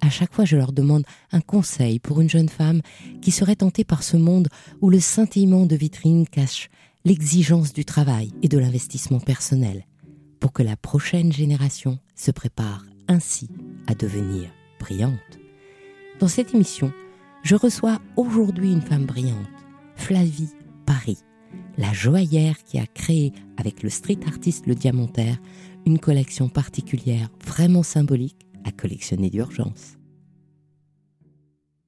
À chaque fois, je leur demande un conseil pour une jeune femme qui serait tentée par ce monde où le scintillement de vitrine cache l'exigence du travail et de l'investissement personnel, pour que la prochaine génération se prépare ainsi à devenir brillante. Dans cette émission, je reçois aujourd'hui une femme brillante, Flavie Paris, la joaillère qui a créé avec le street artiste Le Diamantaire une collection particulière vraiment symbolique à collectionner d'urgence.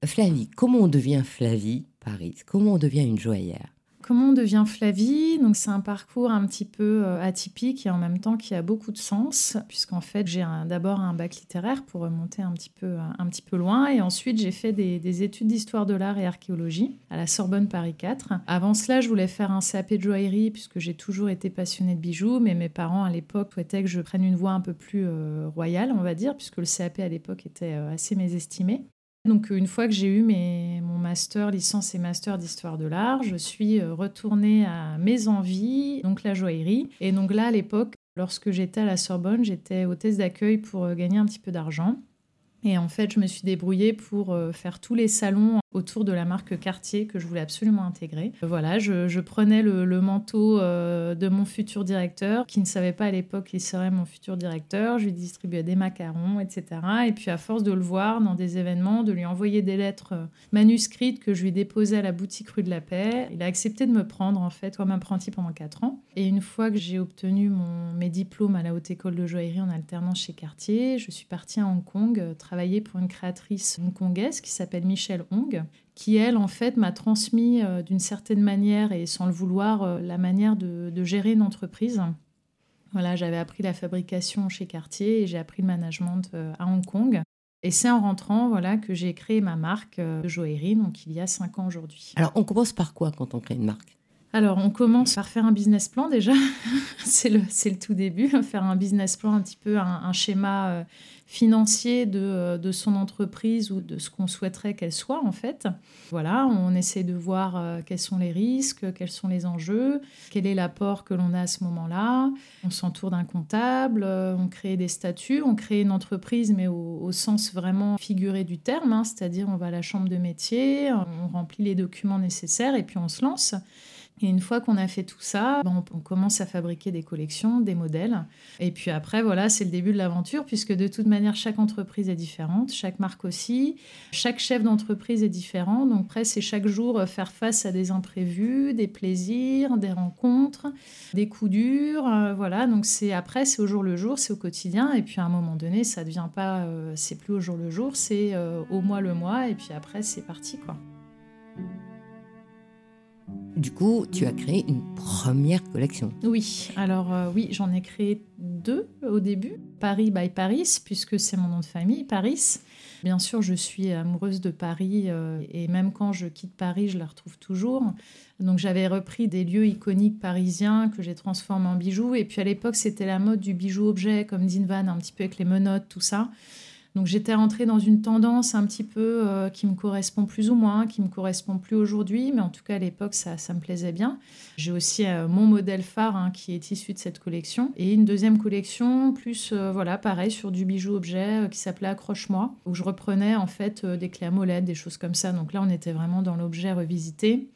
Flavie, comment on devient Flavie Paris? Comment on devient une joaillère Comment devient Flavie Donc c'est un parcours un petit peu euh, atypique et en même temps qui a beaucoup de sens, puisqu'en fait j'ai d'abord un bac littéraire pour remonter un petit peu, un petit peu loin, et ensuite j'ai fait des, études d'histoire de l'art et archéologie à la Sorbonne Paris 4. Avant cela, je voulais faire un CAP de joaillerie puisque j'ai toujours été passionnée de bijoux, mais mes parents à l'époque souhaitaient que je prenne une voie un peu plus euh, royale, on va dire, puisque le CAP à l'époque était euh, assez mésestimé. Donc une fois que j'ai eu mes, mon master, licence et master d'histoire de l'art, je suis euh, retournée à mes envies, donc la joaillerie. Et donc là, à l'époque, lorsque j'étais à la Sorbonne, j'étais hôtesse d'accueil pour euh, gagner un petit peu d'argent. Et en fait, je me suis débrouillée pour euh, faire tous les salons autour de la marque Cartier que je voulais absolument intégrer. Voilà, je, prenais le, manteau euh, de mon futur directeur, qui ne savait pas à l'époque qu'il serait mon futur directeur. Je lui distribuais des macarons, etc. Et puis, à force de le voir dans des événements, de lui envoyer des lettres euh, manuscrites que je lui déposais à la boutique rue de la Paix, il a accepté de me prendre en fait comme apprenti pendant 4 ans. Et une fois que j'ai obtenu mon, mes diplômes à la Haute École de Joaillerie en alternance chez Cartier, je suis partie à Hong Kong euh, travailler pour une créatrice hongkongaise qui s'appelle Michelle Hong qui, elle, en fait, m'a transmis euh, d'une certaine manière et sans le vouloir euh, la manière de, gérer une entreprise. Voilà, j'avais appris la fabrication chez Cartier et j'ai appris le management euh, à Hong Kong. Et c'est en rentrant voilà, que j'ai créé ma marque de joaillerie, donc il y a cinq ans aujourd'hui. Alors, on commence par quoi quand on crée une marque? Alors, on commence par faire un business plan déjà. c'est le, tout début, faire un business plan, un petit peu un, schéma financier de, de, son entreprise ou de ce qu'on souhaiterait qu'elle soit en fait. Voilà, on essaie de voir euh, quels sont les risques, quels sont les enjeux, quel est l'apport que l'on a à ce moment-là. On s'entoure d'un comptable, euh, on crée des statuts, on crée une entreprise mais au, sens vraiment figuré du terme, hein, c'est-à-dire on va à la chambre de métier, on remplit les documents nécessaires et puis on se lance. Et une fois qu'on a fait tout ça, ben, on, commence à fabriquer des collections, des modèles. Et puis après, voilà, c'est le début de l'aventure, puisque de toute manière, chaque entreprise est différente, chaque marque aussi, chaque chef d'entreprise est différent. Donc après, c'est chaque jour euh, faire face à des imprévus, des plaisirs, des rencontres, des coups durs. Euh, voilà, donc c'est après, c'est au jour le jour, c'est au quotidien. Et puis à un moment donné, ça devient pas, euh, c'est plus au jour le jour, c'est au mois le mois. Et puis après, c'est parti, quoi. Du coup, tu as créé une première collection. Oui, alors euh, oui, j'en ai créé deux au début. Paris by Paris, puisque c'est mon nom de famille, Paris. Bien sûr, je suis amoureuse de Paris euh, et même quand je quitte Paris, je la retrouve toujours. Donc j'avais repris des lieux iconiques parisiens que j'ai transformés en bijoux. Et puis à l'époque, c'était la mode du bijou objet comme Dinvan, un petit peu avec les menottes, tout ça. Donc j'étais rentrée dans une tendance un petit peu euh, qui me correspond plus ou moins, qui me correspond plus aujourd'hui, mais en tout cas à l'époque ça, ça me plaisait bien. J'ai aussi euh, mon modèle phare hein, qui est issu de cette collection et une deuxième collection plus euh, voilà pareil sur du bijou objet qui s'appelait Accroche-moi où je reprenais en fait des clés à molette, des choses comme ça. Donc là on était vraiment dans l'objet revisité.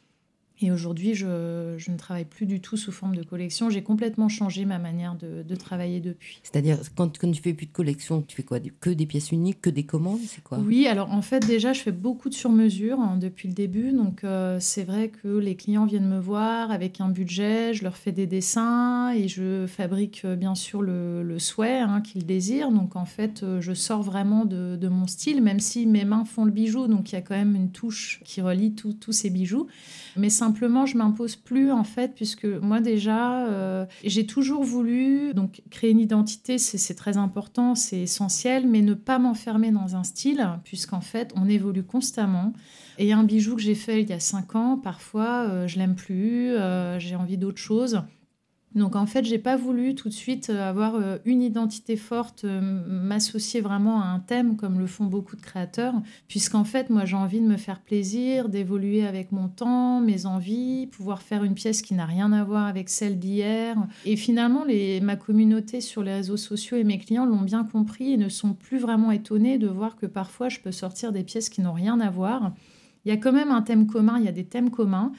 Et aujourd'hui, je, je, ne travaille plus du tout sous forme de collection. J'ai complètement changé ma manière de, de travailler depuis. C'est-à-dire, quand, quand tu fais plus de collection, tu fais quoi? Que des pièces uniques, que des commandes C'est quoi? Oui, alors en fait, déjà, je fais beaucoup de sur-mesure hein, depuis le début. Donc, euh, c'est vrai que les clients viennent me voir avec un budget, je leur fais des dessins et je fabrique euh, bien sûr le, le souhait hein, qu'ils désirent. Donc, en fait, euh, je sors vraiment de, de, mon style, même si mes mains font le bijou. Donc, il y a quand même une touche qui relie tous ces bijoux. Mais simplement, je m'impose plus en fait, puisque moi déjà, euh, j'ai toujours voulu donc créer une identité, c'est très important, c'est essentiel, mais ne pas m'enfermer dans un style, puisqu'en fait, on évolue constamment. Et un bijou que j'ai fait il y a cinq ans, parfois, euh, je l'aime plus, euh, j'ai envie d'autre chose. Donc en fait, j'ai pas voulu tout de suite euh, avoir euh, une identité forte, euh, m'associer vraiment à un thème comme le font beaucoup de créateurs, puisqu'en fait, moi j'ai envie de me faire plaisir, d'évoluer avec mon temps, mes envies, pouvoir faire une pièce qui n'a rien à voir avec celle d'hier. Et finalement, ma communauté sur les réseaux sociaux et mes clients l'ont bien compris et ne sont plus vraiment étonnés de voir que parfois je peux sortir des pièces qui n'ont rien à voir. Il y a quand même un thème commun, il y a des thèmes communs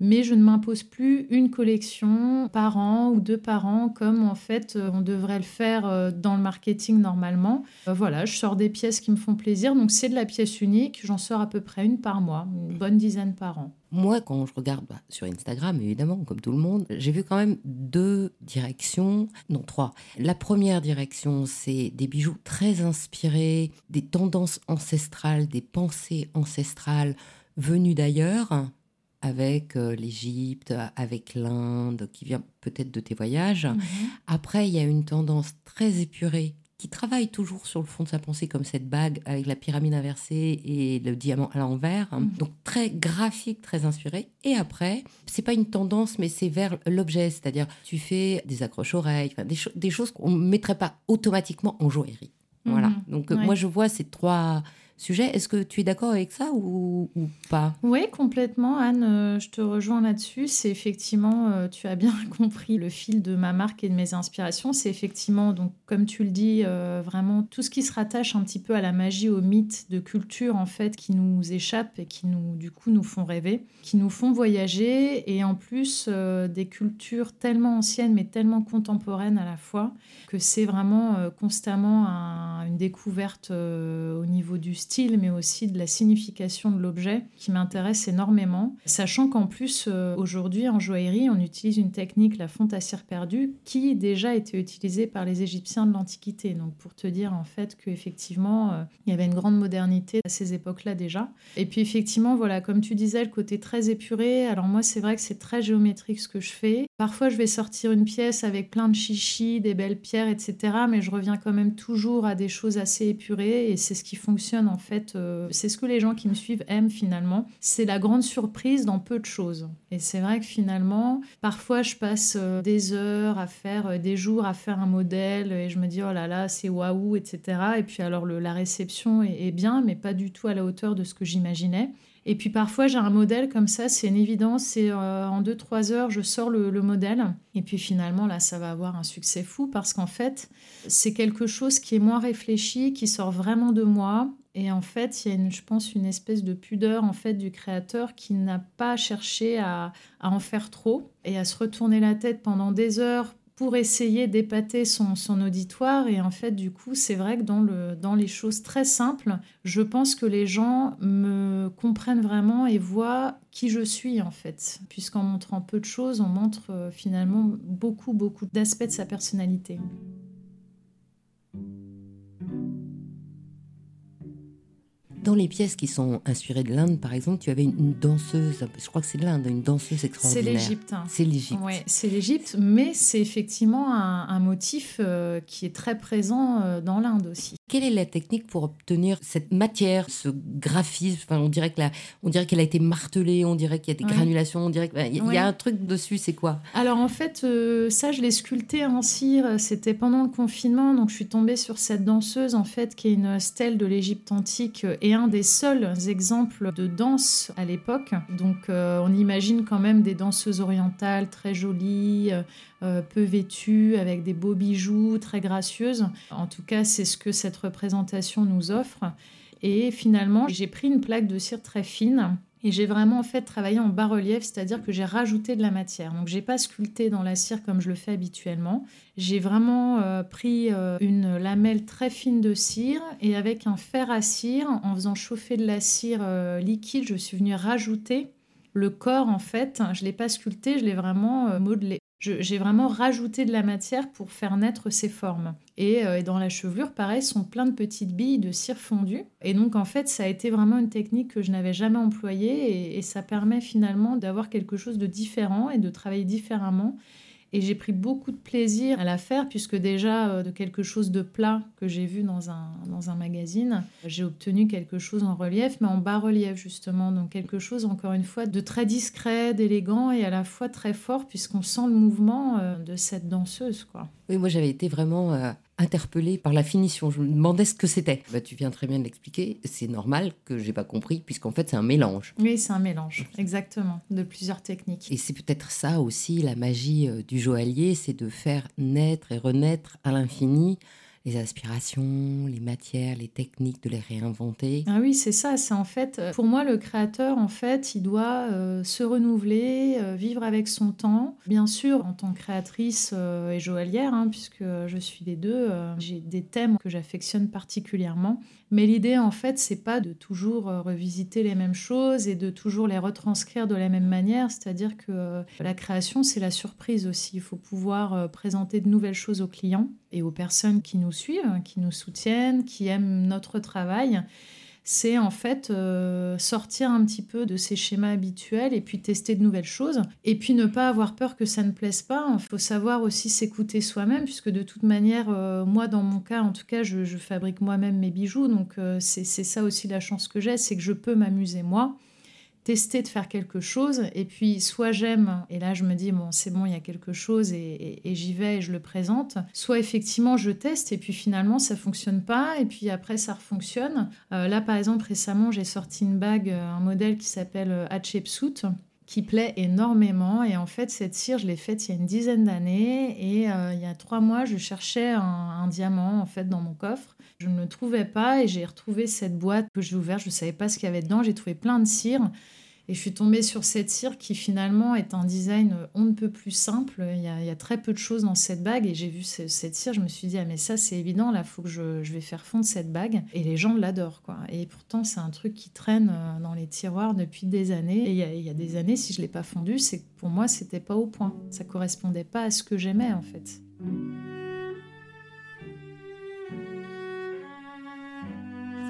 mais je ne m'impose plus une collection par an ou deux par an comme en fait euh, on devrait le faire euh, dans le marketing normalement. Euh, voilà, je sors des pièces qui me font plaisir, donc c'est de la pièce unique, j'en sors à peu près une par mois, une bonne dizaine par an. Moi, quand je regarde bah, sur Instagram, évidemment, comme tout le monde, j'ai vu quand même deux directions, non trois. La première direction, c'est des bijoux très inspirés, des tendances ancestrales, des pensées ancestrales venues d'ailleurs, avec euh, l'Égypte, avec l'Inde, qui vient peut-être de tes voyages. Mhm. Après, il y a une tendance très épurée qui travaille toujours sur le fond de sa pensée, comme cette bague avec la pyramide inversée et le diamant à l'envers. Mhm. Donc très graphique, très inspiré. Et après, c'est pas une tendance, mais c'est vers l'objet, c'est-à-dire tu fais des accroches-oreilles, des, des, choses qu'on ne mettrait pas automatiquement en joaillerie. Voilà. Mhm. Donc moi, je vois ces trois sujet. Est-ce que tu es d'accord avec ça ou, pas? Oui, complètement, Anne. Euh, je te rejoins là-dessus. C'est effectivement, euh, tu as bien compris le fil de ma marque et de mes inspirations. C'est effectivement, donc, comme tu le dis, euh, vraiment tout ce qui se rattache un petit peu à la magie, au mythe de culture, en fait, qui nous échappent et qui, nous, du coup, nous font rêver, qui nous font voyager. Et en plus, des cultures tellement anciennes, mais tellement contemporaines à la fois, que c'est vraiment constamment une découverte au niveau du style mais aussi de la signification de l'objet qui m'intéresse énormément. Sachant qu'en plus, euh, aujourd'hui, en joaillerie, on utilise une technique, la fonte à cire perdue, qui déjà était utilisée par les Égyptiens de l'Antiquité. Donc, pour te dire en fait qu'effectivement, euh, il y avait une grande modernité à ces époques-là déjà. Et puis, effectivement, voilà, comme tu disais, le côté très épuré. Alors, moi, c'est vrai que c'est très géométrique ce que je fais. Parfois, je vais sortir une pièce avec plein de chichis, des belles pierres, etc. Mais je reviens quand même toujours à des choses assez épurées et c'est ce qui fonctionne en fait, euh, c'est ce que les gens qui me suivent aiment finalement. C'est la grande surprise dans peu de choses. Et c'est vrai que finalement, parfois, je passe euh, des heures à faire, euh, des jours à faire un modèle et je me dis, oh là là, c'est waouh, etc. Et puis alors, la réception est, bien, mais pas du tout à la hauteur de ce que j'imaginais. Et puis parfois, j'ai un modèle comme ça, c'est une évidence, c'est en 2-3 heures, je sors le, modèle. Et puis finalement, là, ça va avoir un succès fou parce qu'en fait, c'est quelque chose qui est moins réfléchi, qui sort vraiment de moi. Et en fait, il y a, une, je pense, une espèce de pudeur en fait du créateur qui n'a pas cherché à, en faire trop et à se retourner la tête pendant des heures pour essayer d'épater son, son, auditoire. Et en fait, du coup, c'est vrai que dans, le, dans les choses très simples, je pense que les gens me comprennent vraiment et voient qui je suis, en fait. Puisqu'en montrant peu de choses, on montre euh, finalement beaucoup, beaucoup d'aspects de sa personnalité. Dans les pièces qui sont inspirées de l'Inde, par exemple, tu avais une, danseuse, je crois que c'est de l'Inde, une danseuse extraordinaire. C'est l'Égypte. Hein. C'est l'Égypte. Oui, c'est l'Égypte, mais c'est effectivement un, motif euh, qui est très présent euh, dans l'Inde aussi. Quelle est la technique pour obtenir cette matière, ce graphisme? Enfin, On dirait qu'elle a été martelée, on dirait qu'il y a des granulations, on dirait qu'il y, a un truc dessus. C'est quoi? Alors en fait, euh, ça, je l'ai sculpté en cire. C'était pendant le confinement, donc je suis tombée sur cette danseuse en fait qui est une stèle de l'Égypte antique et un des seuls exemples de danse à l'époque. Donc euh, on imagine quand même des danseuses orientales très jolies, euh, peu vêtues, avec des beaux bijoux, très gracieuses. En tout cas, c'est ce que cette représentation nous offre. Et finalement, j'ai pris une plaque de cire très fine Et j'ai vraiment en fait travaillé en bas-relief, c'est-à-dire que j'ai rajouté de la matière. Donc j'ai pas sculpté dans la cire comme je le fais habituellement. J'ai vraiment euh, pris euh, une lamelle très fine de cire et avec un fer à cire, en faisant chauffer de la cire liquide, je suis venue rajouter le corps en fait. Je l'ai pas sculpté, je l'ai vraiment modelé j'ai vraiment rajouté de la matière pour faire naître ces formes. Euh, et, dans la chevelure, pareil, sont plein de petites billes de cire fondue. Et donc, en fait, ça a été vraiment une technique que je n'avais jamais employée et, et ça permet finalement d'avoir quelque chose de différent et de travailler différemment. Et j'ai pris beaucoup de plaisir à la faire, puisque déjà, euh, de quelque chose de plat que j'ai vu dans un, dans un magazine, j'ai obtenu quelque chose en relief, mais en bas-relief, justement. Donc, quelque chose, encore une fois, de très discret, d'élégant et à la fois très fort, puisqu'on sent le mouvement euh, de cette danseuse, quoi. Oui, moi, j'avais été vraiment euh, interpellée par la finition. Je me demandais ce que c'était. Bah, tu viens très bien de l'expliquer. C'est normal que j'ai pas compris, puisqu'en fait, c'est un mélange. Oui, c'est un mélange, exactement, de plusieurs techniques. Et c'est peut-être ça aussi, la magie euh, du joaillier, c'est de faire naître et renaître à l'infini les aspirations, les matières, les techniques, de les réinventer. Ah oui, c'est ça. C'est en fait, euh, pour moi, le créateur, en fait, il doit euh, se renouveler, euh, vivre avec son temps. Bien sûr, en tant que créatrice et joaillière, hein, puisque je suis les deux, j'ai des thèmes que j'affectionne particulièrement. Mais l'idée, en fait, c'est pas de toujours revisiter les mêmes choses et de toujours les retranscrire de la même manière. C'est-à-dire que la création, c'est la surprise aussi. Il faut pouvoir présenter de nouvelles choses aux clients et aux personnes qui nous suivent, qui nous soutiennent, qui aiment notre travail, c'est en fait euh, sortir un petit peu de ces schémas habituels et puis tester de nouvelles choses. Et puis ne pas avoir peur que ça ne plaise pas. Il faut savoir aussi s'écouter soi-même, puisque de toute manière, euh, moi dans mon cas, en tout cas, je, fabrique moi-même mes bijoux. Donc euh, c'est ça aussi la chance que j'ai, c'est que je peux m'amuser moi tester de faire quelque chose. Et puis soit j'aime et là je me dis bon c'est bon il y a quelque chose et, j'y vais et je le présente. Soit effectivement je teste et puis finalement ça fonctionne pas et puis après ça refonctionne. Euh, là par exemple récemment j'ai sorti une bague euh, un modèle qui s'appelle euh, Hatshepsut qui plaît énormément. Et en fait, cette cire, je l'ai faite il y a une dizaine d'années. Et il y a trois mois, je cherchais un, diamant en fait dans mon coffre. Je ne le trouvais pas et j'ai retrouvé cette boîte que j'ai ouverte. Je ne savais pas ce qu'il y avait dedans. J'ai trouvé plein de cires. Et je suis tombée sur cette cire qui finalement est un design on ne peut plus simple. Il y a, très peu de choses dans cette bague et j'ai vu cette cire, je me suis dit ah mais ça c'est évident, là faut que je, vais faire fondre cette bague et les gens l'adorent quoi. Et pourtant c'est un truc qui traîne euh, dans les tiroirs depuis des années. Et il y a, des années si je l'ai pas fondu, c'est que pour moi c'était pas au point. Ça correspondait pas à ce que j'aimais en fait.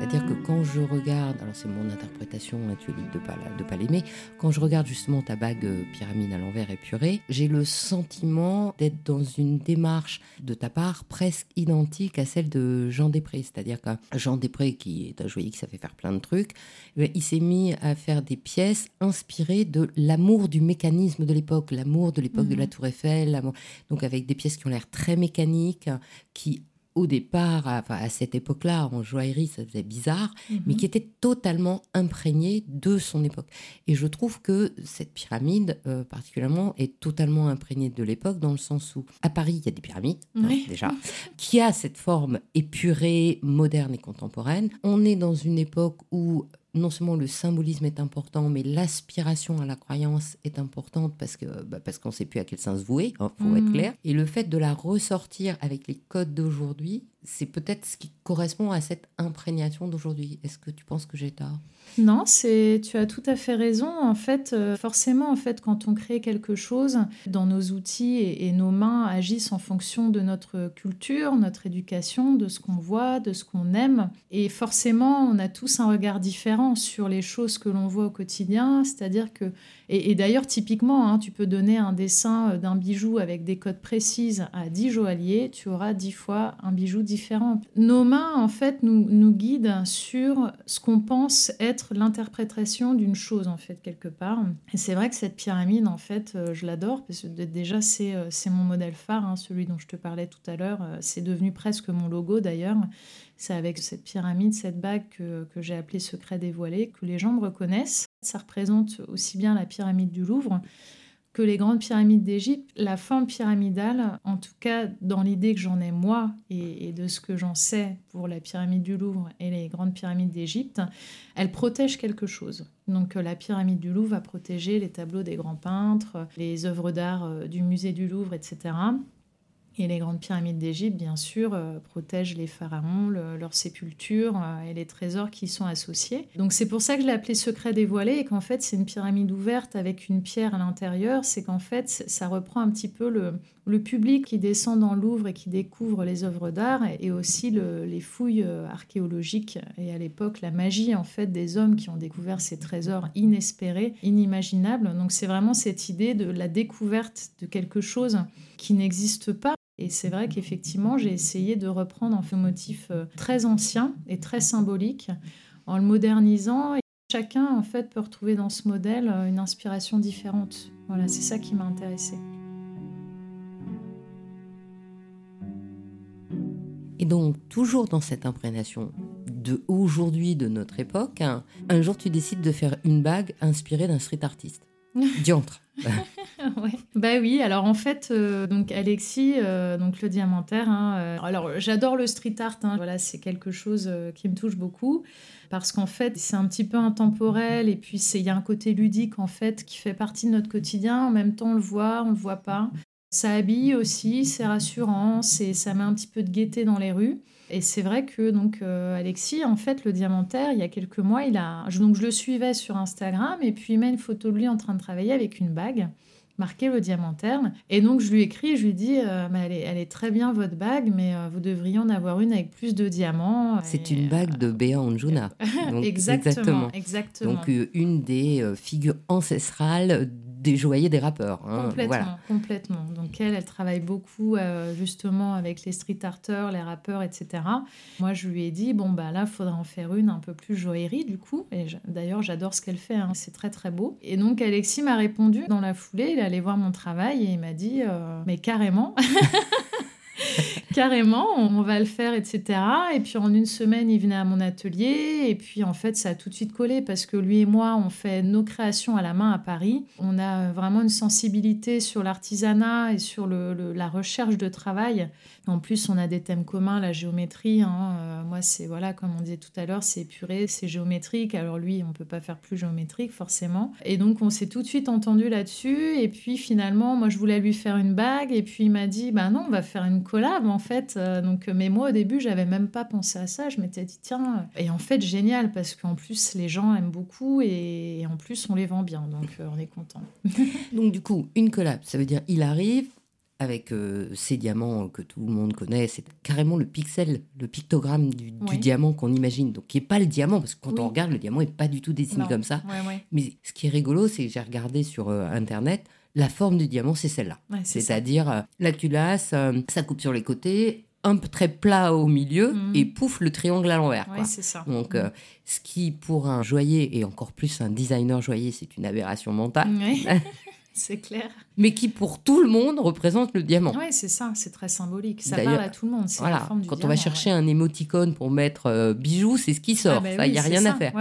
C'est-à-dire que quand je regarde, alors c'est mon interprétation, hein, tu es libre de pas, de pas l'aimer, quand je regarde justement ta bague euh, pyramide à l'envers épurée, j'ai le sentiment d'être dans une démarche de ta part presque identique à celle de Jean Després. C'est-à-dire que Jean Després, qui est un joaillier qui savait faire plein de trucs, eh il s'est mis à faire des pièces inspirées de l'amour du mécanisme de l'époque, l'amour de l'époque de la mhm. Tour Eiffel, donc avec des pièces qui ont l'air très mécaniques, qui au départ, à, cette époque-là, en joaillerie, ça faisait bizarre, mais mhm. qui était totalement imprégné de son époque. Et je trouve que cette pyramide, euh, particulièrement, est totalement imprégnée de l'époque, dans le sens où, à Paris, il y a des pyramides, hein, déjà, qui a cette forme épurée, moderne et contemporaine. On est dans une époque où non seulement le symbolisme est important, mais l'aspiration à la croyance est importante parce que bah, parce qu'on ne sait plus à quel sens vouer, il hein, faut être mmh. clair. Et le fait de la ressortir avec les codes d'aujourd'hui, c'est peut-être ce qui correspond à cette imprégnation d'aujourd'hui. Est-ce que tu penses que j'ai tort? Non, c'est tu as tout à fait raison. En fait, euh, forcément, en fait, quand on crée quelque chose, dans nos outils et, nos mains agissent en fonction de notre culture, notre éducation, de ce qu'on voit, de ce qu'on aime. Et forcément, on a tous un regard différent sur les choses que l'on voit au quotidien. C'est-à-dire que et, d'ailleurs, typiquement, hein, tu peux donner un dessin d'un bijou avec des codes précises à 10 joailliers, tu auras 10 fois un bijou différent. Nos mains, en fait, nous, nous guident sur ce qu'on pense être l'interprétation d'une chose, en fait, quelque part. Et c'est vrai que cette pyramide, en fait, euh, je l'adore, parce que déjà, euh, c'est mon modèle phare, hein, celui dont je te parlais tout à l'heure. C'est devenu presque mon logo, d'ailleurs. C'est avec cette pyramide, cette bague que, que j'ai appelée secret dévoilé, que les gens me reconnaissent. Ça représente aussi bien la pyramide du Louvre que les grandes pyramides d'Égypte, la forme pyramidale, en tout cas dans l'idée que j'en ai moi et, de ce que j'en sais pour la pyramide du Louvre et les grandes pyramides d'Égypte, elle protège quelque chose. Donc la pyramide du Louvre va protéger les tableaux des grands peintres, les œuvres d'art euh, du musée du Louvre, etc. Et les grandes pyramides d'Égypte, bien sûr, euh, protègent les pharaons, leurs sépultures euh, et les trésors qui y sont associés. Donc c'est pour ça que je l'ai appelé secret dévoilé et qu'en fait c'est une pyramide ouverte avec une pierre à l'intérieur. C'est qu'en fait ça reprend un petit peu le, public qui descend dans Louvre et qui découvre les œuvres d'art et aussi les fouilles euh, archéologiques et à l'époque la magie en fait des hommes qui ont découvert ces trésors inespérés, inimaginables. Donc c'est vraiment cette idée de la découverte de quelque chose qui n'existe pas et c'est vrai qu'effectivement, j'ai essayé de reprendre un motif euh, très ancien et très symbolique en le modernisant. Et chacun, en fait, peut retrouver dans ce modèle euh, une inspiration différente. Voilà, c'est ça qui m'a intéressée. Et donc, toujours dans cette imprégnation de aujourd'hui, de notre époque, hein, un jour tu décides de faire une bague inspirée d'un street artiste. Diantre. ouais. Bah oui, alors en fait, euh, donc Alexis, euh, donc le diamantaire, hein, euh, alors j'adore le street art, hein. voilà, c'est quelque chose qui me touche beaucoup parce qu'en fait, c'est un petit peu intemporel et puis il y a un côté ludique en fait qui fait partie de notre quotidien. En même temps, on le voit, on le voit pas. Ça habille aussi, c'est rassurant, c'est ça met un petit peu de gaieté dans les rues. Et c'est vrai que donc euh, Alexis, en fait, le diamantaire, il y a quelques mois, il a donc je le suivais sur Instagram et puis il met une photo de lui en train de travailler avec une bague marquée le diamantaire. Et donc je lui écris, je lui dis, euh, elle, est, elle, est, très bien votre bague, mais euh, vous devriez en avoir une avec plus de diamants. C'est une bague de Béa Anjuna. exactement, exactement. Donc une des figures ancestrales des joailliers des rappeurs. Hein, complètement, complètement. Donc elle, elle travaille beaucoup euh, justement avec les street arters, les rappeurs, etc. Moi, je lui ai dit, bon, bah là, il faudrait en faire une un peu plus joaillerie du coup. Et d'ailleurs, j'adore ce qu'elle fait, hein. c'est très très beau. Et donc Alexis m'a répondu dans la foulée, il allait voir mon travail et il m'a dit, euh, mais carrément. Carrément, on va le faire, etc. Et puis en une semaine, il venait à mon atelier. Et puis en fait, ça a tout de suite collé parce que lui et moi, on fait nos créations à la main à Paris. On a vraiment une sensibilité sur l'artisanat et sur le, la recherche de travail. En plus, on a des thèmes communs, la géométrie. Hein. Euh, moi, c'est, voilà, comme on disait tout à l'heure, c'est épuré, c'est géométrique. Alors lui, on peut pas faire plus géométrique, forcément. Et donc, on s'est tout de suite entendu là-dessus. Et puis finalement, moi, je voulais lui faire une bague. Et puis il m'a dit, bah non, on va faire une collab fait. Euh, donc, mais moi, au début, j'avais même pas pensé à ça. Je m'étais dit, tiens. Et en fait, génial, parce qu'en plus, les gens aiment beaucoup et, en plus, on les vend bien. Donc, euh, on est content. donc, du coup, une collab, ça veut dire il arrive avec euh, ces diamants que tout le monde connaît. C'est carrément le pixel, le pictogramme du, diamant qu'on imagine. Donc, qui n'est pas le diamant, parce que quand on regarde, le diamant n'est pas du tout dessiné comme ça. Mais ce qui est rigolo, c'est que j'ai regardé sur Internet, la forme du diamant, c'est celle-là. C'est-à-dire euh, la culasse, euh, ça coupe sur les côtés, un peu très plat au milieu mhm. et pouf, le triangle à l'envers. ça. Donc, euh, ce qui, pour un joaillier et encore plus un designer joaillier, c'est une aberration mentale. c'est clair. Mais qui, pour tout le monde, représente le diamant. Oui, c'est ça, c'est très symbolique. Ça parle à tout le monde. Voilà, quand on va chercher un émoticône pour mettre bijou, c'est ce qui sort. Ah bah il n'y a rien à faire.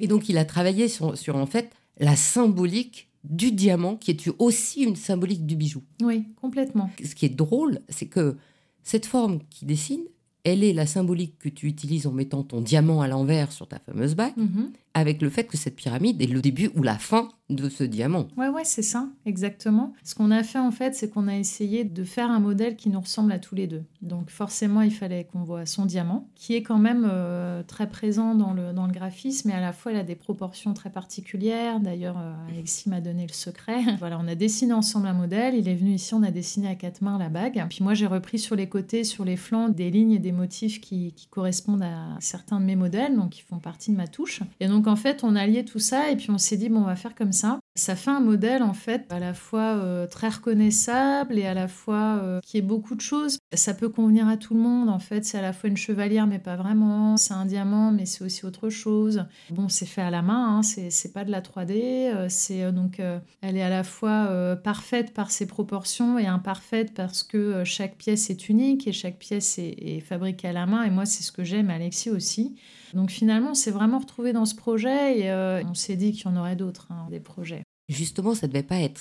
Et donc, il a travaillé sur, sur, en fait, la symbolique du diamant, qui est aussi une symbolique du bijou. Oui, complètement. Ce qui est drôle, c'est que cette forme qui dessine, elle est la symbolique que tu utilises en mettant ton diamant à l'envers sur ta fameuse bague, mhm. Avec le fait que cette pyramide est le début ou la fin de ce diamant. Ouais, ouais, c'est ça, exactement. Ce qu'on a fait en fait, c'est qu'on a essayé de faire un modèle qui nous ressemble à tous les deux. Donc forcément, il fallait qu'on voit son diamant, qui est quand même euh, très présent dans le, dans le graphisme, et à la fois, il a des proportions très particulières. D'ailleurs, euh, Alexis m'a donné le secret. voilà, on a dessiné ensemble un modèle. Il est venu ici, on a dessiné à quatre mains la bague. Puis moi, j'ai repris sur les côtés, sur les flancs, des lignes et des motifs qui, qui correspondent à certains de mes modèles, donc qui font partie de ma touche. Et donc en fait, on a lié tout ça, et puis on s'est dit, bon, on va faire comme ça ça. fait un modèle en fait à la fois euh, très reconnaissable et à la fois euh, qui est beaucoup de choses. Ça peut convenir à tout le monde en fait. C'est à la fois une chevalière mais pas vraiment. C'est un diamant mais c'est aussi autre chose. Bon, c'est fait à la main, hein. c'est pas de la 3D. Euh, c'est donc elle est à la fois parfaite par ses proportions et imparfaite parce que chaque pièce est unique et chaque pièce est, est fabriquée à la main. Et moi c'est ce que j'aime, Alexis aussi. Donc finalement, on s'est vraiment retrouvé dans ce projet et euh, on s'est dit qu'il y en aurait d'autres, hein, des projets. Justement, ça ne devait pas être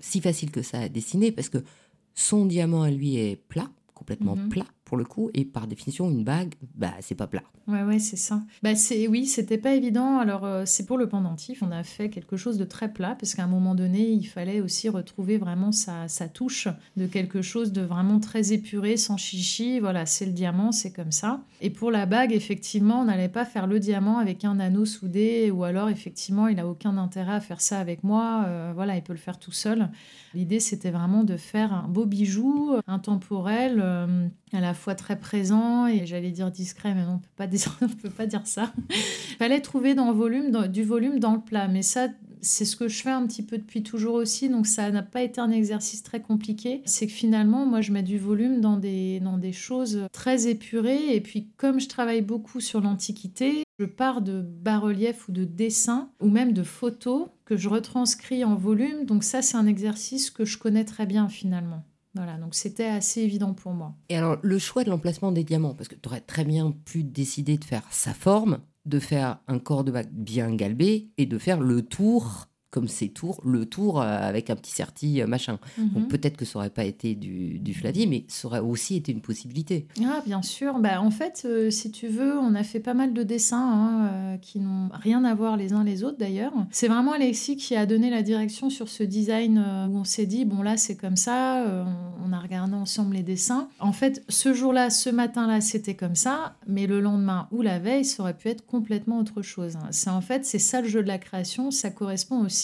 si facile que ça à dessiner parce que son diamant à lui est plat, complètement Mhm. plat pour le coup, et par définition, une bague, bah, c'est pas plat. Ouais, ouais, c'est ça. Bah, c'est, oui, c'était pas évident. Alors, euh, c'est pour le pendentif. On a fait quelque chose de très plat parce qu'à un moment donné, il fallait aussi retrouver vraiment sa, touche de quelque chose de vraiment très épuré, sans chichi. Voilà, c'est le diamant, c'est comme ça. Et pour la bague, effectivement, on n'allait pas faire le diamant avec un anneau soudé ou alors, effectivement, il a aucun intérêt à faire ça avec moi. Euh, voilà, il peut le faire tout seul. L'idée, c'était vraiment de faire un beau bijou, intemporel, euh, à la fois très présent et j'allais dire discret, mais on on peut pas dire ça. Fallait trouver dans volume, dans- du volume dans le plat, mais ça, c'est ce que je fais un petit peu depuis toujours aussi, donc ça n'a pas été un exercice très compliqué. C'est que finalement, moi, je mets du volume dans des choses très épurées, et puis comme je travaille beaucoup sur l'Antiquité, je pars de bas-reliefs ou de dessins, ou même de photos que je retranscris en volume, donc ça, c'est un exercice que je connais très bien finalement. Voilà, donc c'était assez évident pour moi. Et alors, le choix de l'emplacement des diamants, parce que tu aurais très bien pu décider de faire sa forme, de faire un corps de bague bien galbé et de faire le tour, comme ces tours, le tour euh, avec un petit certi euh, machin. Mhm. Donc peut-être que ça aurait pas été du, du flavier, mais ça aurait aussi été une possibilité. Ah, bien sûr. Bah, en fait, euh, si tu veux, on a fait pas mal de dessins hein, euh, qui n'ont rien à voir les uns les autres d'ailleurs. C'est vraiment Alexis qui a donné la direction sur ce design euh, où on s'est dit, bon là c'est comme ça, on, on a regardé ensemble les dessins. En fait, ce jour-là, ce matin-là, c'était comme ça, mais le lendemain ou la veille, ça aurait pu être complètement autre chose. hein. C'est en fait, c'est ça le jeu de la création, ça correspond aussi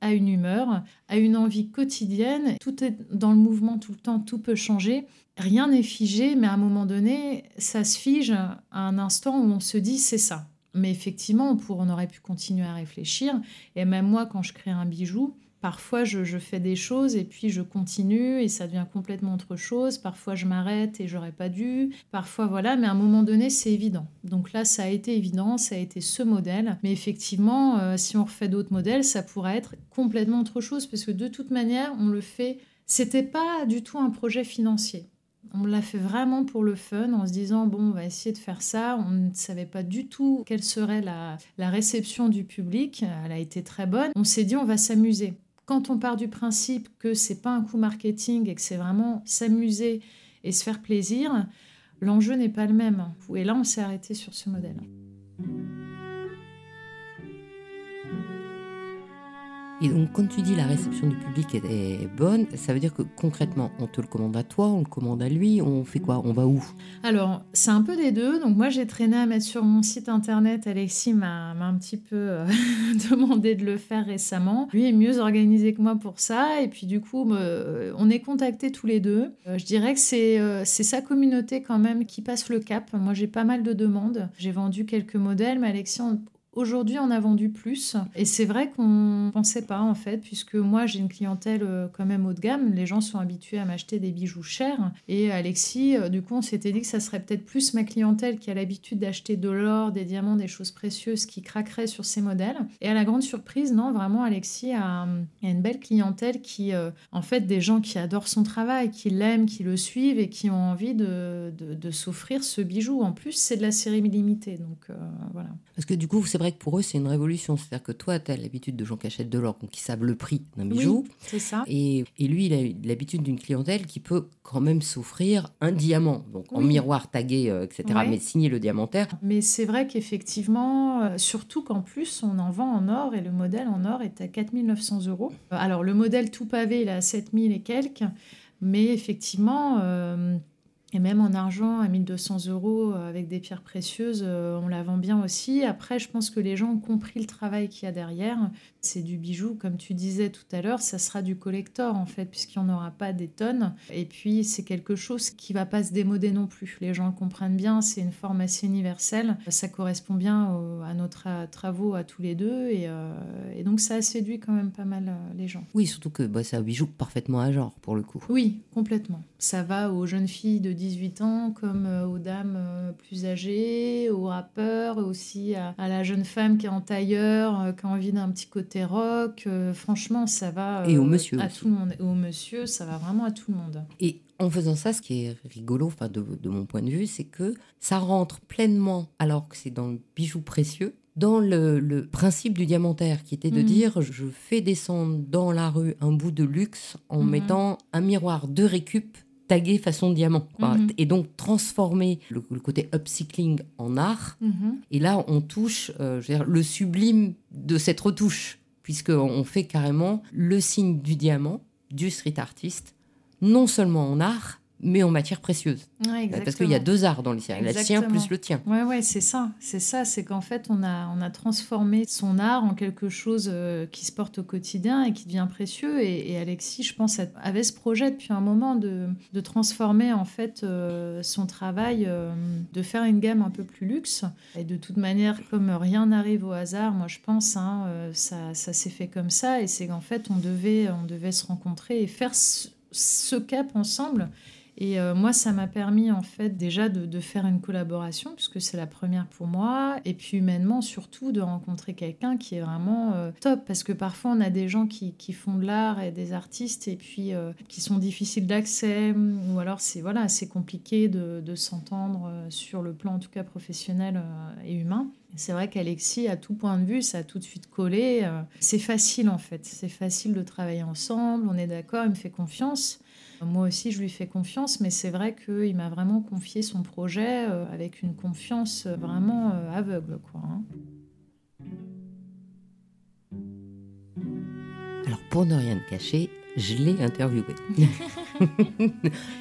à une humeur, à une envie quotidienne. Tout est dans le mouvement tout le temps, tout peut changer. Rien n'est figé, mais à un moment donné, ça se fige à un instant où on se dit c'est ça. Mais effectivement, on, pourrait- on aurait pu continuer à réfléchir. Et même moi, quand je crée un bijou, parfois je, fais des choses et puis je continue et ça devient complètement autre chose. Parfois je m'arrête et j'aurais pas dû. Parfois voilà, mais à un moment donné, c'est évident. Donc là, ça a été évident, ça a été ce modèle. Mais effectivement, euh, si on refait d'autres modèles, ça pourrait être complètement autre chose parce que de toute manière, on le fait. C'était pas du tout un projet financier. On l'a fait vraiment pour le fun, en se disant, bon, on va essayer de faire ça. On ne savait pas du tout quelle serait la réception du public. Elle a été très bonne. On s'est dit, on va s'amuser. Quand on part du principe que c'est pas un coup marketing et que c'est vraiment s'amuser et se faire plaisir, l'enjeu n'est pas le même. Et là, on s'est arrêté sur ce modèle. Et donc, quand tu dis la réception du public est, bonne, ça veut dire que concrètement, on te le commande à toi, on le commande à lui, on fait quoi On va où? Alors, c'est un peu des deux. Donc, moi, j'ai traîné à mettre sur mon site internet. Alexis m'a un petit peu euh, demandé de le faire récemment. Lui est mieux organisé que moi pour ça. Et puis, du coup, me- on est contactés tous les deux. Euh, je dirais que c'est euh, sa communauté quand même qui passe le cap. Moi, j'ai pas mal de demandes. J'ai vendu quelques modèles, mais Alexis, Aujourd'hui, on a vendu plus. Et c'est vrai qu'on pensait pas, en fait, puisque moi, j'ai une clientèle euh, quand même haut de gamme. Les gens sont habitués à m'acheter des bijoux chers. Et Alexis, euh, du coup, on s'était dit que ça serait peut-être plus ma clientèle qui a l'habitude d'acheter de l'or, des diamants, des choses précieuses qui craqueraient sur ces modèles. Et à la grande surprise, non, vraiment, Alexis a, une belle clientèle qui, euh, en fait, des gens qui adorent son travail, qui l'aiment, qui le suivent et qui ont envie de, de, de s'offrir ce bijou. En plus, c'est de la série limitée. Donc, euh, voilà. Parce que du coup, c'est vrai que pour eux, c'est une révolution. C'est-à-dire que toi, tu as l'habitude de gens qui achètent de l'or, donc qui savent le prix d'un bijou. Oui, c'est ça. Et, et lui, il a l'habitude d'une clientèle qui peut quand même s'offrir un diamant, donc en miroir tagué, euh, etc., Ouais. mais signé le diamantaire. Mais c'est vrai qu'effectivement, euh, surtout qu'en plus, on en vend en or et le modèle en or est à 4900 euros. Euh, Alors, le modèle tout pavé, il est à 7000 et quelques, mais effectivement, euh, et même en argent à 1200 euros euh, avec des pierres précieuses, euh, on la vend bien aussi. Après, je pense que les gens ont compris le travail qu'il y a derrière. C'est du bijou, comme tu disais tout à l'heure, ça sera du collector en fait, puisqu'il n'y en aura pas des tonnes. Et puis, c'est quelque chose qui va pas se démoder non plus. Les gens le comprennent bien, c'est une forme assez universelle. Ça correspond bien au- à nos tra- travaux à tous les deux. Et, euh, et donc, ça a séduit quand même pas mal euh, les gens. Oui, surtout que bah, c'est un bijou parfaitement à genre, pour le coup. Oui, complètement. Ça va aux jeunes filles de 18 ans comme euh, aux dames plus âgées, aux rappeurs, aussi à, à la jeune femme qui est en tailleur, euh, qui a envie d'un petit côté rock. Euh, franchement, ça va Et aux euh, monsieur à aussi. tout le monde. Et aux monsieur, ça va vraiment à tout le monde. Et en faisant ça, ce qui est rigolo, enfin de, de mon point de vue, c'est que ça rentre pleinement, alors que c'est dans le bijou précieux, dans le, principe du diamantaire, qui était de mhm. dire je fais descendre dans la rue un bout de luxe en mhm. mettant un miroir de récup tagué façon diamant. Mhm. Et donc transformer le, côté upcycling en art. Et là, on touche euh, le sublime de cette retouche, puisqu'on fait carrément le signe du diamant, du street artiste, non seulement en art, mais en matière précieuse. Parce qu'il y a deux arts dans le sien, le sien plus le tien. Ouais, ouais, c'est ça. C'est ça, c'est qu'en fait, on a, on a transformé son art en quelque chose euh, qui se porte au quotidien et qui devient précieux. Et, Alexis, je pense, avait ce projet depuis un moment de, de transformer en fait euh, son travail, euh, de faire une gamme un peu plus luxe. Et de toute manière, comme rien n'arrive au hasard, moi je pense, hein, ça, ça s'est fait comme ça. Et c'est qu'en fait, on devait, on devait se rencontrer et faire ce, ce cap ensemble. Et euh, moi, ça m'a permis en fait déjà de, faire une collaboration, puisque c'est la première pour moi, et puis humainement surtout de rencontrer quelqu'un qui est vraiment euh, top, parce que parfois on a des gens qui, font de l'art et des artistes, et puis euh, qui sont difficiles d'accès, ou alors c'est voilà, compliqué de, de s'entendre sur le plan en tout cas professionnel et humain. C'est vrai qu'Alexis, à tout point de vue, ça a tout de suite collé. C'est facile en fait, c'est facile de travailler ensemble, on est d'accord, il me fait confiance. Moi aussi, je lui fais confiance, mais c'est vrai qu'il m'a vraiment confié son projet euh, avec une confiance euh, vraiment euh, aveugle. Quoi, hein. Alors, pour ne rien te cacher, je l'ai interviewé.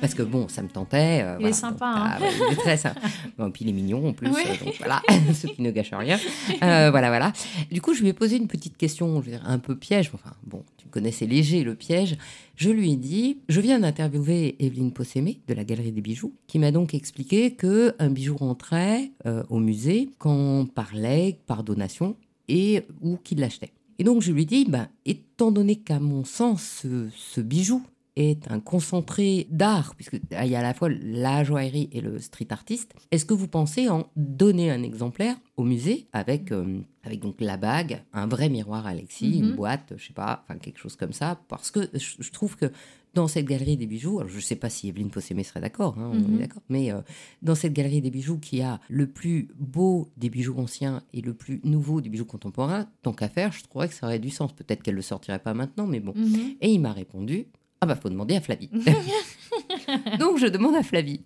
Parce que bon, ça me tentait. il est sympa. Hein. Ah, il est très sympa. Bon, puis il est mignon en plus. donc voilà, ce qui ne gâche rien. voilà, voilà. Du coup, je lui ai posé une petite question, je veux dire, un peu piège. Enfin, bon, tu connaissais léger le piège. Je lui ai dit, je viens d'interviewer Evelyne Possémé de la Galerie des Bijoux, qui m'a donc expliqué que un bijou rentrait euh, au musée quand on parlait par donation et ou qu'il l'achetait. Et donc je lui ai dit, ben, étant donné qu'à mon sens, ce, bijou est un concentré d'art, puisqu'il y a à la fois la joaillerie et le street artiste, est-ce que vous pensez en donner un exemplaire au musée avec, euh, avec donc la bague, un vrai miroir Alexis, une mhm. boîte, je sais pas, enfin quelque chose comme ça, parce que je trouve que dans cette galerie des bijoux, alors je ne sais pas si Evelyne Possémé serait d'accord, hein, on est mhm. d'accord, mais euh, dans cette galerie des bijoux qui a le plus beau des bijoux anciens et le plus nouveau des bijoux contemporains, tant qu'à faire, je trouverais que ça aurait du sens. Peut-être qu'elle ne le sortirait pas maintenant, mais bon. Mhm. Et il m'a répondu, ah bah faut demander à Flavie. Donc je demande à Flavie.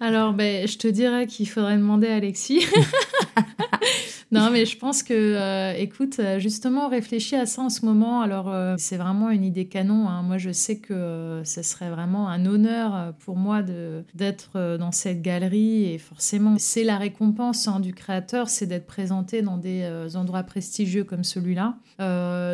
Alors ben, je te dirais qu'il faudrait demander à Alexis. non, mais je pense que, euh, écoute, euh, justement, réfléchis à ça en ce moment. Alors, euh, c'est vraiment une idée canon. Hein. Moi, je sais que ce serait vraiment un honneur pour moi d'être dans cette galerie. Et forcément, c'est la récompense hein, du créateur, c'est d'être présenté dans des endroits prestigieux comme celui-là.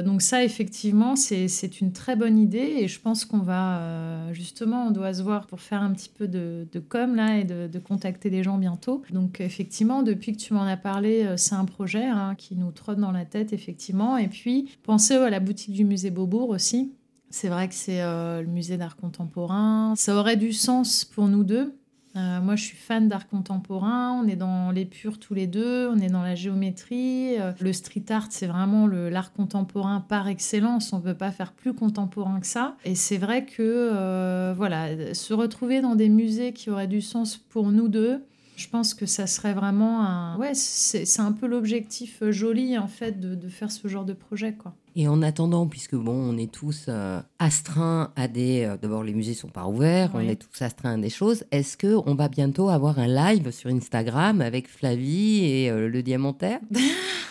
donc ça, effectivement, c'est une très bonne idée. Et je pense qu'on va, justement, on doit se voir pour faire un petit peu de, com là et de, contacter des gens bientôt. Donc, effectivement, depuis que tu m'en as parlé, c'est un projet hein, qui nous trotte dans la tête, effectivement. Et puis, pensez à la boutique du musée Beaubourg aussi. C'est vrai que c'est euh, le musée d'art contemporain. Ça aurait du sens pour nous deux. Euh, moi, je suis fan d'art contemporain. On est dans l'épure tous les deux. On est dans la géométrie. Euh, le street art, c'est vraiment l'art contemporain par excellence. On ne peut pas faire plus contemporain que ça. Et c'est vrai que, voilà, se retrouver dans des musées qui auraient du sens pour nous deux, je pense que ça serait vraiment un. Ouais, c'est un peu l'objectif euh, joli, en fait, de, de, faire ce genre de projet, quoi. Et en attendant, puisque bon, on est tous euh, astreints à des. Euh, d'abord, les musées sont pas ouverts, on est tous astreints à des choses. Est-ce que on va bientôt avoir un live sur Instagram avec Flavie et le diamantaire?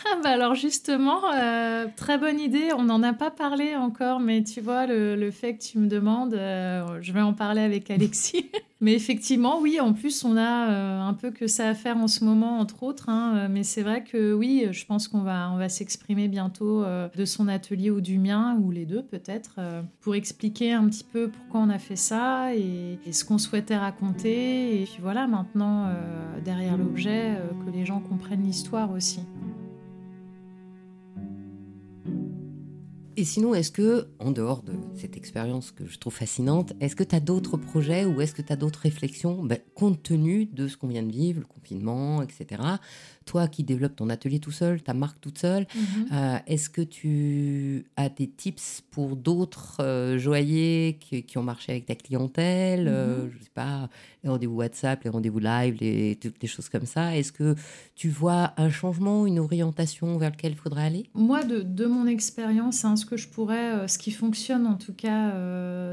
Ah, bah alors justement, très bonne idée. On n'en a pas parlé encore, mais tu vois, le, le fait que tu me demandes, je vais en parler avec Alexis. Mais effectivement, oui, en plus, on a euh, un peu que ça à faire en ce moment, entre autres. Hein, euh, mais c'est vrai que oui, je pense qu'on va, on va s'exprimer bientôt euh, de son ou du mien, ou les deux peut-être, pour expliquer un petit peu pourquoi on a fait ça et, ce qu'on souhaitait raconter. Et puis voilà, maintenant, derrière l'objet, que les gens comprennent l'histoire aussi. Et sinon, est-ce que, en dehors de cette expérience que je trouve fascinante, est-ce que tu as d'autres projets ou est-ce que tu as d'autres réflexions, ben, compte tenu de ce qu'on vient de vivre, le confinement, etc., toi qui développes ton atelier tout seul, ta marque toute seule, Mhm. euh, est-ce que tu as des tips pour d'autres euh, joailliers qui, qui ont marché avec ta clientèle euh, Je sais pas, les rendez-vous WhatsApp, les rendez-vous live, les, toutes les choses comme ça. Est-ce que tu vois un changement, une orientation vers lequel il faudrait aller? Moi, de, de mon expérience, hein, ce que je pourrais, euh, ce qui fonctionne en tout cas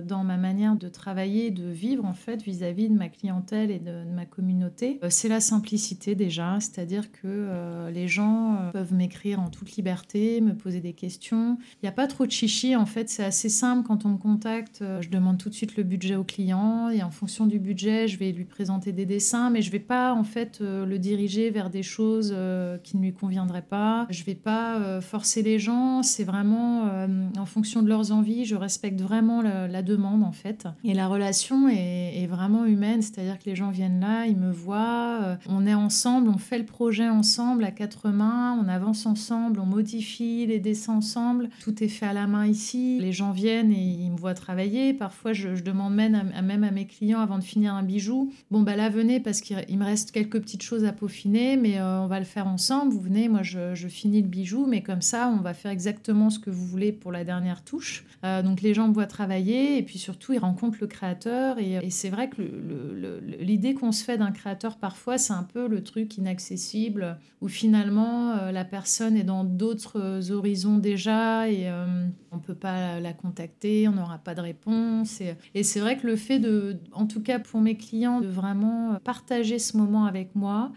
dans ma manière de travailler, de vivre en fait vis-à-vis de ma clientèle et de, de ma communauté, c'est la simplicité déjà. C'est-à-dire que euh, les gens euh, peuvent m'écrire en toute liberté, me poser des questions. Il n'y a pas trop de chichi en fait. C'est assez simple quand on me contacte. euh, je demande tout de suite le budget au client et en fonction du budget, je vais lui présenter des dessins, mais je vais pas en fait le diriger vers des choses qui ne lui conviendraient pas. Je vais pas forcer les gens. C'est vraiment en fonction de leurs envies. Je respecte vraiment la, demande en fait. Et la relation est, est vraiment humaine, c'est-à-dire que les gens viennent là, ils me voient, on est ensemble, on fait le projet ensemble à quatre mains, on avance ensemble, on modifie les dessins ensemble. Tout est fait à la main ici. Les gens viennent et ils me voient travailler. Parfois, je, demande même à, mes clients avant de finir un bijou, bon bah là venez parce qu'il il me reste quelques petites choses à peaufiner, mais euh, on va le faire ensemble. Vous venez, moi je, finis le bijou, mais comme ça on va faire exactement ce que vous voulez pour la dernière touche. Euh, donc les gens me voient travailler et puis surtout ils rencontrent le créateur et, c'est vrai que l'idée qu'on se fait d'un créateur parfois c'est un peu le truc inaccessible où finalement euh, la personne est dans d'autres euh, horizons déjà et euh, on peut pas la contacter, on n'aura pas de réponse et, et c'est vrai que le fait de, en tout cas pour mes clients, de vraiment partager ce moment avec moi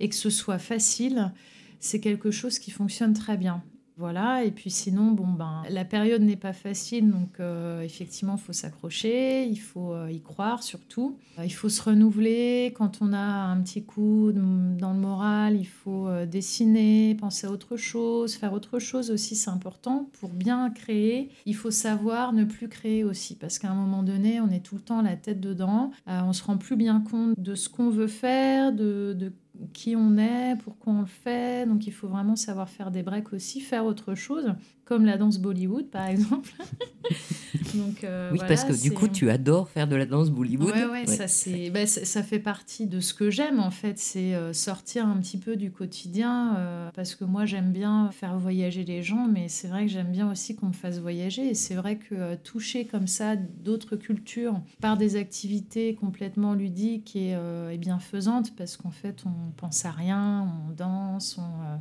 et que ce soit facile, c'est quelque chose qui fonctionne très bien. Voilà, et puis sinon, bon, ben, la période n'est pas facile, donc euh, effectivement, il faut s'accrocher, il faut euh, y croire surtout. Euh, il faut se renouveler quand on a un petit coup dans le moral, il faut dessiner, penser à autre chose, faire autre chose aussi, c'est important. Pour bien créer, il faut savoir ne plus créer aussi, parce qu'à un moment donné, on est tout le temps la tête dedans, on se rend plus bien compte de ce qu'on veut faire, de, de qui on est, pourquoi on le fait. Donc il faut vraiment savoir faire des breaks aussi, faire autre chose, comme la danse Bollywood par exemple. Donc, euh, Oui, voilà, parce que du coup, tu adores faire de la danse Bollywood. Ouais, ouais, Ouais. Ça, bah, ça, ça fait partie de ce que j'aime en fait, c'est euh, sortir un petit peu du quotidien, euh, parce que moi j'aime bien faire voyager les gens, mais c'est vrai que j'aime bien aussi qu'on me fasse voyager, et c'est vrai que toucher comme ça d'autres cultures par des activités complètement ludiques et, et bienfaisantes, parce qu'en fait on pense à rien, on danse, on,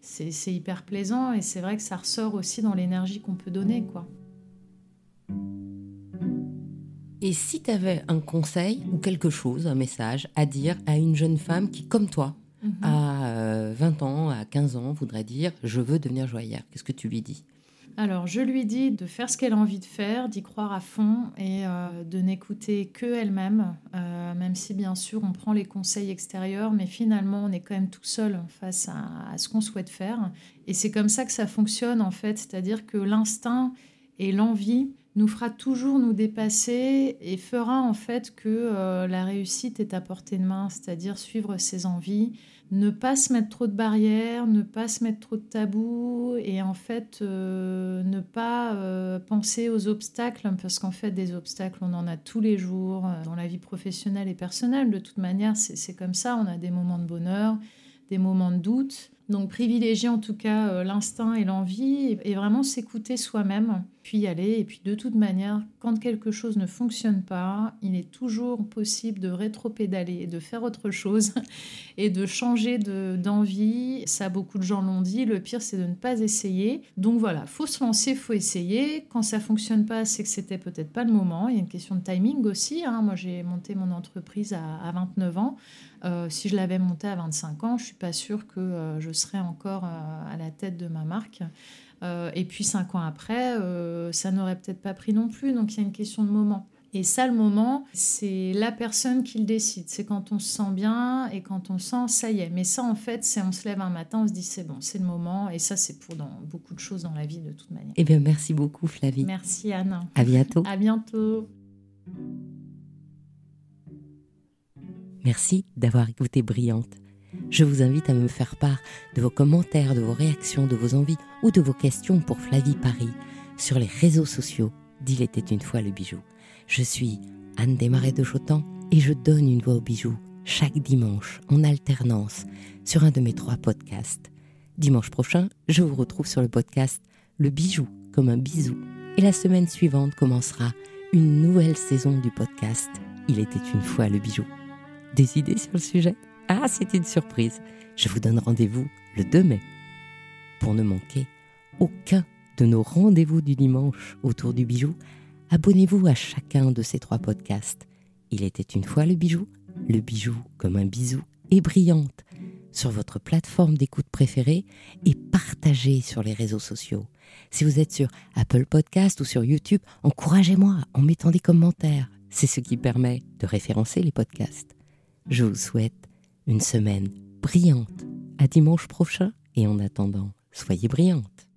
c'est, hyper plaisant, et c'est vrai que ça ressort aussi dans l'énergie qu'on peut donner, quoi. Et si tu avais un conseil ou quelque chose, un message à dire à une jeune femme qui, comme toi, Mhm. à euh, 20 ans, à 15 ans, voudrait dire je veux devenir joaillère, qu'est-ce que tu lui dis? Alors, je lui dis de faire ce qu'elle a envie de faire, d'y croire à fond et euh, de n'écouter que elle-même, euh, même si bien sûr on prend les conseils extérieurs, mais finalement on est quand même tout seul face à, ce qu'on souhaite faire. Et c'est comme ça que ça fonctionne en fait, c'est-à-dire que l'instinct et l'envie nous fera toujours nous dépasser et fera en fait que euh, la réussite est à portée de main, c'est-à-dire suivre ses envies, ne pas se mettre trop de barrières, ne pas se mettre trop de tabous et en fait euh, ne pas euh, penser aux obstacles parce qu'en fait des obstacles on en a tous les jours euh, dans la vie professionnelle et personnelle. De toute manière c'est c'est comme ça. On a des moments de bonheur des moments de doute donc privilégier en tout cas euh, l'instinct et l'envie et, vraiment s'écouter soi-même puis y aller et puis de toute manière quand quelque chose ne fonctionne pas il est toujours possible de rétro-pédaler de faire autre chose et de changer de- d'envie. Ça, beaucoup de gens l'ont dit. Le pire, c'est de ne pas essayer. Donc voilà, faut se lancer, faut essayer. Quand ça fonctionne pas, c'est que c'était peut-être pas le moment. Il y a une question de timing aussi. hein. Moi, j'ai monté mon entreprise à, à 29 ans. Euh, si je l'avais montée à 25 ans, je suis pas sûre que euh, je serais encore euh, à la tête de ma marque. Euh, et puis cinq ans après, euh, ça n'aurait peut-être pas pris non plus. Donc il y a une question de moment. Et ça, le moment, c'est la personne qui le décide. C'est quand on se sent bien et quand on sent, ça y est. Mais ça, en fait, c'est on se lève un matin, on se dit c'est bon, c'est le moment. Et ça, c'est pour dans beaucoup de choses dans la vie de toute manière. Eh bien, merci beaucoup, Flavie. Merci Anne. À bientôt. À bientôt. Merci d'avoir écouté Brillante. Je vous invite à me faire part de vos commentaires, de vos réactions, de vos envies ou de vos questions pour Flavie Paris sur les réseaux sociaux d'Il était une fois le bijou. Je suis Anne Desmarais de Chotan et je donne une voix au bijou chaque dimanche en alternance sur un de mes trois podcasts. Dimanche prochain, je vous retrouve sur le podcast Le bijou comme un bisou. Et la semaine suivante commencera une nouvelle saison du podcast Il était une fois le bijou. Des idées sur le sujet? Ah, c'est une surprise. Je vous donne rendez-vous le 2 mai. Pour ne manquer aucun de nos rendez-vous du dimanche autour du bijou, abonnez-vous à chacun de ces trois podcasts. Il était une fois le bijou, le bijou comme un bisou et brillante sur votre plateforme d'écoute préférée et partagez sur les réseaux sociaux. Si vous êtes sur Apple Podcast ou sur YouTube, encouragez-moi en mettant des commentaires. C'est ce qui permet de référencer les podcasts. Je vous souhaite une semaine brillante. À dimanche prochain et en attendant, soyez brillante.